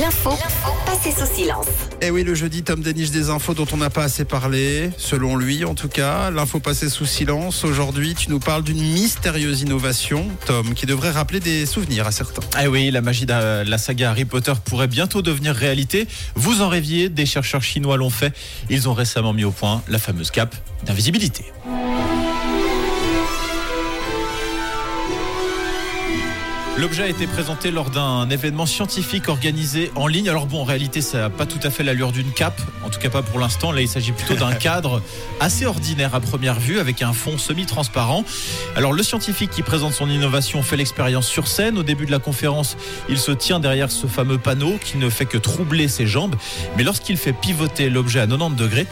L'info passée sous silence. Et Eh oui, le jeudi, Tom déniche des infos dont on n'a pas assez parlé, selon lui en tout cas. L'info passée sous silence. Aujourd'hui, tu nous parles d'une mystérieuse innovation, Tom, qui devrait rappeler des souvenirs à certains. Ah oui, la magie de la saga Harry Potter pourrait bientôt devenir réalité. Vous en rêviez, des chercheurs chinois l'ont fait. Ils ont récemment mis au point la fameuse cape d'invisibilité. L'objet a été présenté lors d'un événement scientifique organisé en ligne. Alors bon, en réalité, ça n'a pas tout à fait l'allure d'une cape, en tout cas pas pour l'instant. Là, il s'agit plutôt d'un cadre assez ordinaire à première vue, avec un fond semi-transparent. Alors le scientifique qui présente son innovation fait l'expérience sur scène. Au début de la conférence, il se tient derrière ce fameux panneau qui ne fait que troubler ses jambes. Mais lorsqu'il fait pivoter l'objet à 90 degrés,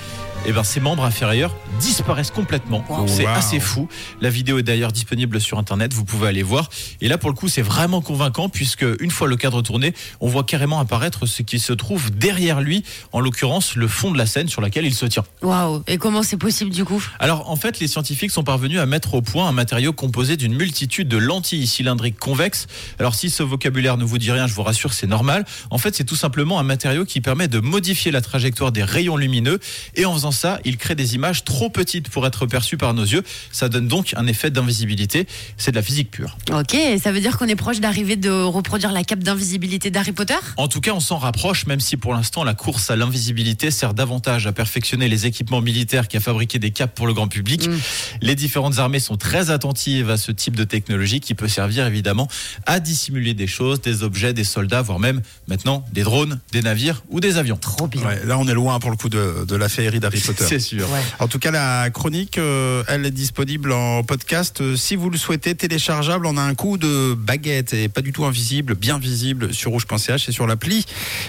eh ben, ses membres inférieurs disparaissent complètement. Wow. C'est Wow. assez fou. La vidéo est d'ailleurs disponible sur internet, vous pouvez aller voir. Et là, pour le coup, c'est vraiment convaincant puisque une fois le cadre tourné, on voit carrément apparaître ce qui se trouve derrière lui, en l'occurrence le fond de la scène sur laquelle il se tient. Waouh Et comment c'est possible du coup? Alors en fait, les scientifiques sont parvenus à mettre au point un matériau composé d'une multitude de lentilles cylindriques convexes. Alors si ce vocabulaire ne vous dit rien, je vous rassure, c'est normal. En fait, c'est tout simplement un matériau qui permet de modifier la trajectoire des rayons lumineux et en faisant ça, il crée des images trop petites pour être perçues par nos yeux. Ça donne donc un effet d'invisibilité. C'est de la physique pure. Ok, ça veut dire qu'on est proche d'arriver de reproduire la cape d'invisibilité d'Harry Potter En tout cas, on s'en rapproche, même si pour l'instant, la course à l'invisibilité sert davantage à perfectionner les équipements militaires qu'à fabriquer des capes pour le grand public. Mm. Les différentes armées sont très attentives à ce type de technologie qui peut servir évidemment à dissimuler des choses, des objets, des soldats, voire même maintenant des drones, des navires ou des avions. Trop bien. Ouais, là, on est loin pour le coup de, de la féerie d'Harry Potter. C'est sûr. Ouais. En tout cas, la chronique, euh, elle est disponible en podcast. Euh, si vous le souhaitez, téléchargeable, on a un coup de baguette et pas du tout invisible, bien visible sur rouge.ch et sur l'appli.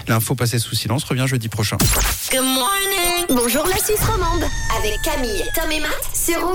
L'info passée sous silence revient jeudi prochain. Bonjour la Suisse romande avec Camille, Tom et Matt sur Rouge.